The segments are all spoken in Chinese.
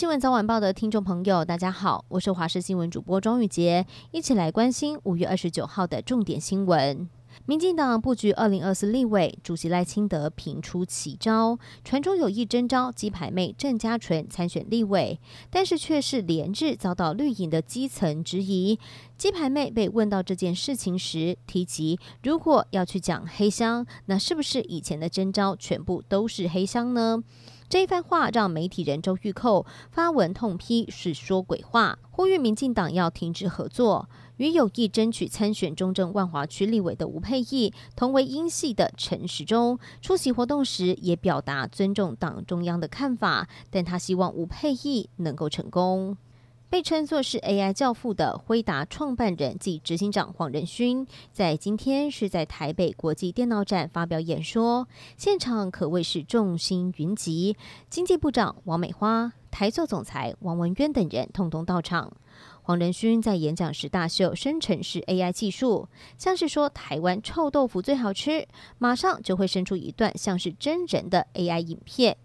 新闻早晚报的听众朋友，大家好，我是华视新闻主播庄玉洁，一起来关心五月二十九号的重点新闻。民进党布局二零二四立委，主席赖清德频出奇招，传出有意征召鸡排妹郑家纯参选立委，但是却是连日遭到绿营的基层质疑。鸡排妹被问到这件事情时，提及如果要去讲黑箱，那是不是以前的征召全部都是黑箱呢？这一番话让媒体人周玉蔻发文痛批是说鬼话，呼吁民进党要停止合作。与有意争取参选中正万华区立委的吴佩义同为英系的陈时中出席活动时，也表达尊重党中央的看法，但他希望吴佩义能够成功。被称作是 AI 教父的辉达创办人暨执行长黄仁勋，在今天是在台北国际电脑展发表演说，现场可谓是众星云集，经济部长王美花、台塑总裁王文渊等人通通到场。黄仁勋在演讲时大秀生成式 AI 技术，像是说台湾臭豆腐最好吃，马上就会生出一段像是真人的 AI 影片。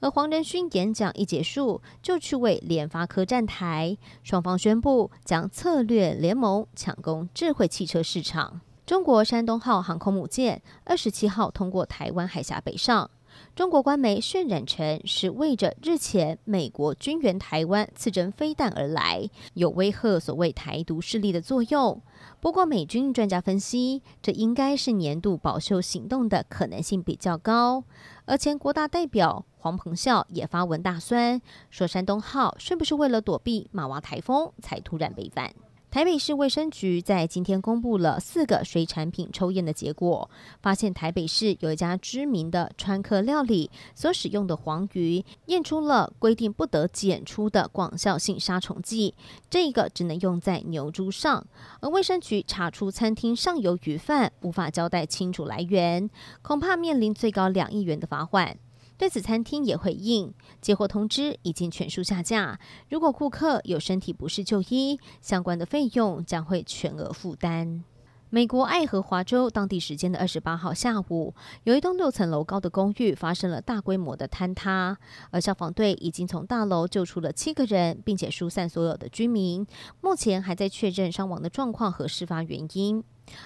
而黄仁勋演讲一结束，就去为联发科站台，双方宣布将策略联盟，抢攻智慧汽车市场。中国山东号航空母舰二十七号通过台湾海峡北上。中国官媒渲染成是为着日前美国军援台湾刺针飞弹而来，有威吓所谓台独势力的作用。不过，美军专家分析，这应该是年度保修行动的可能性比较高。而前国大代表黄鹏孝也发文大酸，说山东号是不是为了躲避马娃台风才突然北返？台北市卫生局在今天公布了四个水产品抽验的结果，发现台北市有一家知名的川客料理所使用的黄鱼验出了规定不得检出的广效性杀虫剂，这个只能用在牛猪上。而卫生局查出餐厅上游鱼贩无法交代清楚来源，恐怕面临最高两亿元的罚款。对此，餐厅也回应，接货通知已经全数下架。如果顾客有身体不适就医，相关的费用将会全额负担。美国爱荷华州当地时间的二十八号下午，有一栋六层楼高的公寓发生了大规模的坍塌，而消防队已经从大楼救出了七个人，并且疏散所有的居民。目前还在确认伤亡的状况和事发原因。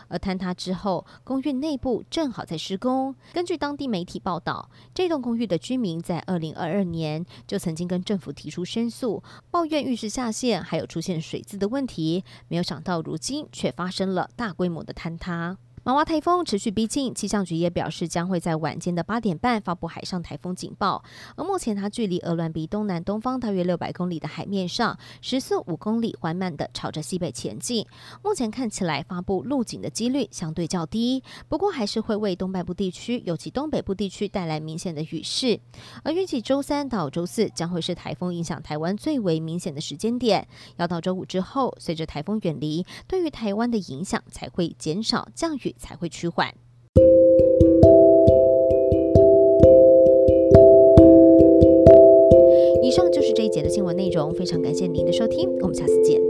而坍塌之后，公寓内部正好在施工。根据当地媒体报道，这栋公寓的居民在二零二二年就曾经跟政府提出申诉，抱怨浴室下陷，还有出现水渍的问题。没有想到，如今却发生了大规模的坍塌。马娃台风持续逼近，气象局也表示将会在晚间的八点半发布海上台风警报。而目前它距离鹅銮鼻东南东方大约六百公里的海面上，时速五公里，缓慢地朝着西北前进。目前看起来发布陆警的几率相对较低，不过还是会为东半部地区，尤其东北部地区带来明显的雨势。而预计周三到周四将会是台风影响台湾最为明显的时间点。要到周五之后，随着台风远离，对于台湾的影响才会减少，降雨。才会趋缓。以上就是这一节的新闻内容，非常感谢您的收听，我们下次见。